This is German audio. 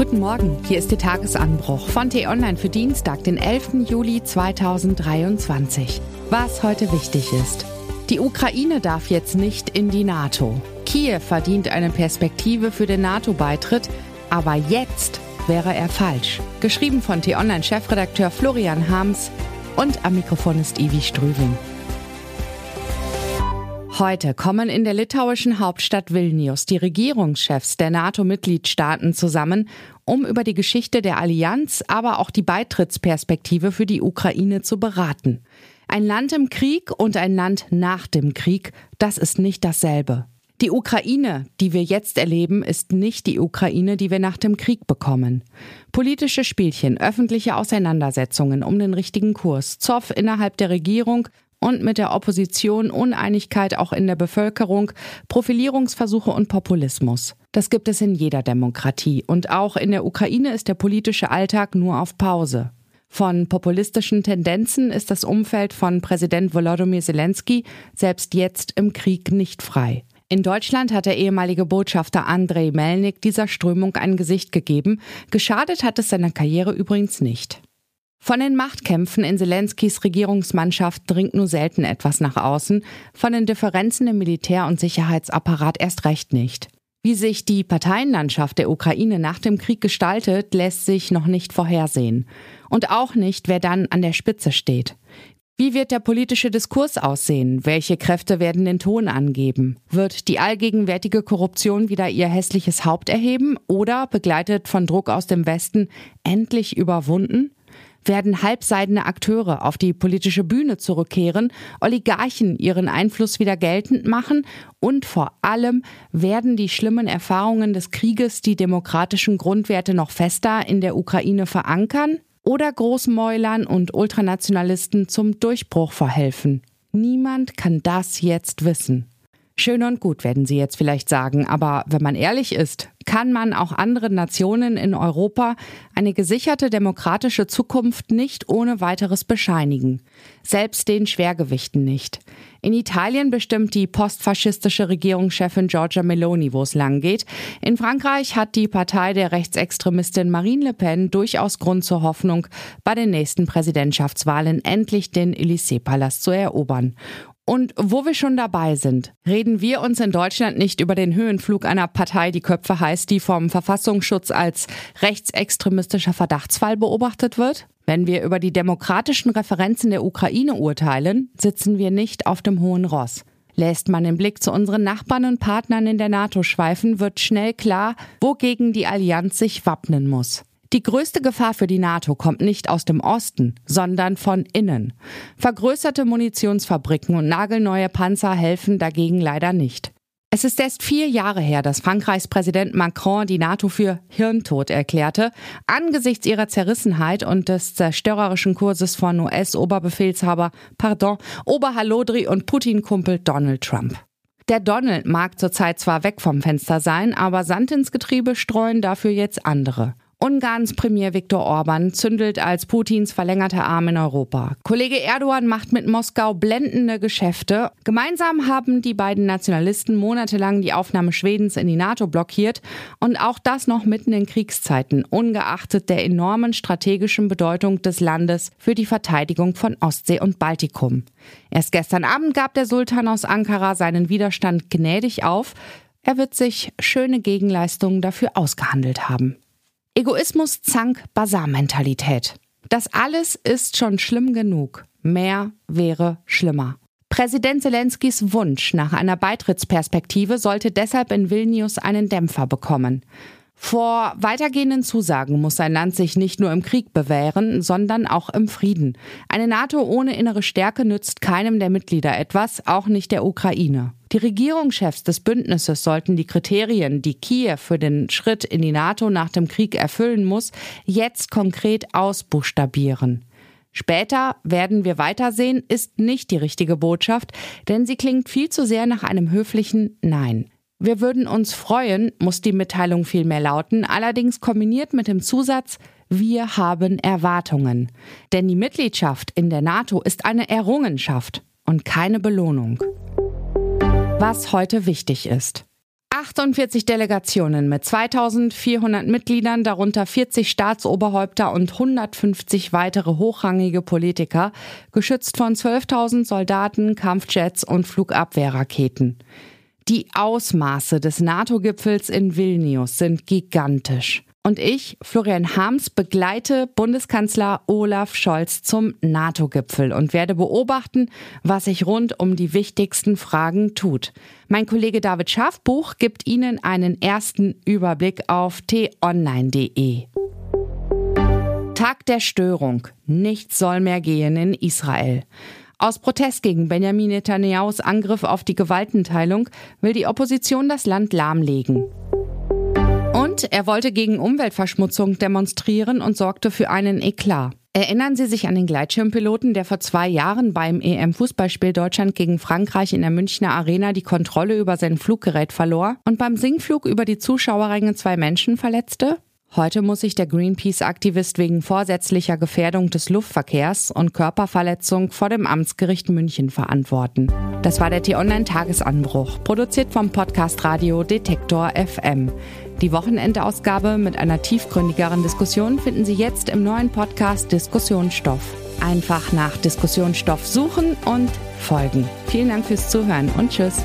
Guten Morgen, hier ist der Tagesanbruch von T-Online für Dienstag, den 11. Juli 2023. Was heute wichtig ist. Die Ukraine darf jetzt nicht in die NATO. Kiew verdient eine Perspektive für den NATO-Beitritt, aber jetzt wäre er falsch. Geschrieben von T-Online-Chefredakteur Florian Harms und am Mikrofon ist Ivi Strüving. Heute kommen in der litauischen Hauptstadt Vilnius die Regierungschefs der NATO-Mitgliedstaaten zusammen, um über die Geschichte der Allianz, aber auch die Beitrittsperspektive für die Ukraine zu beraten. Ein Land im Krieg und ein Land nach dem Krieg, das ist nicht dasselbe. Die Ukraine, die wir jetzt erleben, ist nicht die Ukraine, die wir nach dem Krieg bekommen. Politische Spielchen, öffentliche Auseinandersetzungen um den richtigen Kurs, Zoff innerhalb der Regierung und mit der Opposition Uneinigkeit auch in der Bevölkerung, Profilierungsversuche und Populismus. Das gibt es in jeder Demokratie und auch in der Ukraine ist der politische Alltag nur auf Pause. Von populistischen Tendenzen ist das Umfeld von Präsident Volodymyr Zelensky selbst jetzt im Krieg nicht frei. In Deutschland hat der ehemalige Botschafter Andrei Melnik dieser Strömung ein Gesicht gegeben. Geschadet hat es seiner Karriere übrigens nicht. Von den Machtkämpfen in Zelenskys Regierungsmannschaft dringt nur selten etwas nach außen, von den Differenzen im Militär- und Sicherheitsapparat erst recht nicht. Wie sich die Parteienlandschaft der Ukraine nach dem Krieg gestaltet, lässt sich noch nicht vorhersehen. Und auch nicht, wer dann an der Spitze steht. Wie wird der politische Diskurs aussehen? Welche Kräfte werden den Ton angeben? Wird die allgegenwärtige Korruption wieder ihr hässliches Haupt erheben oder, begleitet von Druck aus dem Westen, endlich überwunden? Werden halbseidene Akteure auf die politische Bühne zurückkehren, Oligarchen ihren Einfluss wieder geltend machen und vor allem werden die schlimmen Erfahrungen des Krieges die demokratischen Grundwerte noch fester in der Ukraine verankern oder Großmäulern und Ultranationalisten zum Durchbruch verhelfen. Niemand kann das jetzt wissen. Schön und gut, werden Sie jetzt vielleicht sagen, aber wenn man ehrlich ist, kann man auch anderen Nationen in Europa eine gesicherte demokratische Zukunft nicht ohne weiteres bescheinigen. Selbst den Schwergewichten nicht. In Italien bestimmt die postfaschistische Regierungschefin Giorgia Meloni, wo es lang geht. In Frankreich hat die Partei der Rechtsextremistin Marine Le Pen durchaus Grund zur Hoffnung, bei den nächsten Präsidentschaftswahlen endlich den Élysée-Palast zu erobern. Und wo wir schon dabei sind, reden wir uns in Deutschland nicht über den Höhenflug einer Partei, die Köpfe heißt, die vom Verfassungsschutz als rechtsextremistischer Verdachtsfall beobachtet wird? Wenn wir über die demokratischen Referenzen der Ukraine urteilen, sitzen wir nicht auf dem hohen Ross. Lässt man den Blick zu unseren Nachbarn und Partnern in der NATO schweifen, wird schnell klar, wogegen die Allianz sich wappnen muss. Die größte Gefahr für die NATO kommt nicht aus dem Osten, sondern von innen. Vergrößerte Munitionsfabriken und nagelneue Panzer helfen dagegen leider nicht. Es ist erst vier Jahre her, dass Frankreichs Präsident Macron die NATO für Hirntod erklärte, angesichts ihrer Zerrissenheit und des zerstörerischen Kurses von US-Oberbefehlshaber, pardon, Oberhalodri und Putin-Kumpel Donald Trump. Der Donald mag zurzeit zwar weg vom Fenster sein, aber Sand ins Getriebe streuen dafür jetzt andere. Ungarns Premier Viktor Orban zündelt als Putins verlängerter Arm in Europa. Kollege Erdogan macht mit Moskau blendende Geschäfte. Gemeinsam haben die beiden Nationalisten monatelang die Aufnahme Schwedens in die NATO blockiert und auch das noch mitten in Kriegszeiten, ungeachtet der enormen strategischen Bedeutung des Landes für die Verteidigung von Ostsee und Baltikum. Erst gestern Abend gab der Sultan aus Ankara seinen Widerstand gnädig auf. Er wird sich schöne Gegenleistungen dafür ausgehandelt haben. Egoismus, Zank, Basar-Mentalität. Das alles ist schon schlimm genug. Mehr wäre schlimmer. Präsident Zelenskys Wunsch nach einer Beitrittsperspektive sollte deshalb in Vilnius einen Dämpfer bekommen. Vor weitergehenden Zusagen muss sein Land sich nicht nur im Krieg bewähren, sondern auch im Frieden. Eine NATO ohne innere Stärke nützt keinem der Mitglieder etwas, auch nicht der Ukraine. Die Regierungschefs des Bündnisses sollten die Kriterien, die Kiew für den Schritt in die NATO nach dem Krieg erfüllen muss, jetzt konkret ausbuchstabieren. Später werden wir weitersehen, ist nicht die richtige Botschaft, denn sie klingt viel zu sehr nach einem höflichen Nein. Wir würden uns freuen, muss die Mitteilung vielmehr lauten, allerdings kombiniert mit dem Zusatz, wir haben Erwartungen. Denn die Mitgliedschaft in der NATO ist eine Errungenschaft und keine Belohnung. Was heute wichtig ist. 48 Delegationen mit 2400 Mitgliedern, darunter 40 Staatsoberhäupter und 150 weitere hochrangige Politiker, geschützt von 12.000 Soldaten, Kampfjets und Flugabwehrraketen. Die Ausmaße des NATO-Gipfels in Vilnius sind gigantisch. Und ich, Florian Harms, begleite Bundeskanzler Olaf Scholz zum NATO-Gipfel und werde beobachten, was sich rund um die wichtigsten Fragen tut. Mein Kollege David Schafbuch gibt Ihnen einen ersten Überblick auf t-online.de. Tag der Störung. Nichts soll mehr gehen in Israel. Aus Protest gegen Benjamin Netanyahus Angriff auf die Gewaltenteilung will die Opposition das Land lahmlegen. Und er wollte gegen Umweltverschmutzung demonstrieren und sorgte für einen Eklat. Erinnern Sie sich an den Gleitschirmpiloten, der vor zwei Jahren beim EM-Fußballspiel Deutschland gegen Frankreich in der Münchner Arena die Kontrolle über sein Fluggerät verlor und beim Singflug über die Zuschauerränge zwei Menschen verletzte? Heute muss sich der Greenpeace-Aktivist wegen vorsätzlicher Gefährdung des Luftverkehrs und Körperverletzung vor dem Amtsgericht München verantworten. Das war der T-Online-Tagesanbruch, produziert vom Podcast Radio Detektor FM. Die Wochenendausgabe mit einer tiefgründigeren Diskussion finden Sie jetzt im neuen Podcast Diskussionsstoff. Einfach nach Diskussionsstoff suchen und folgen. Vielen Dank fürs Zuhören und Tschüss.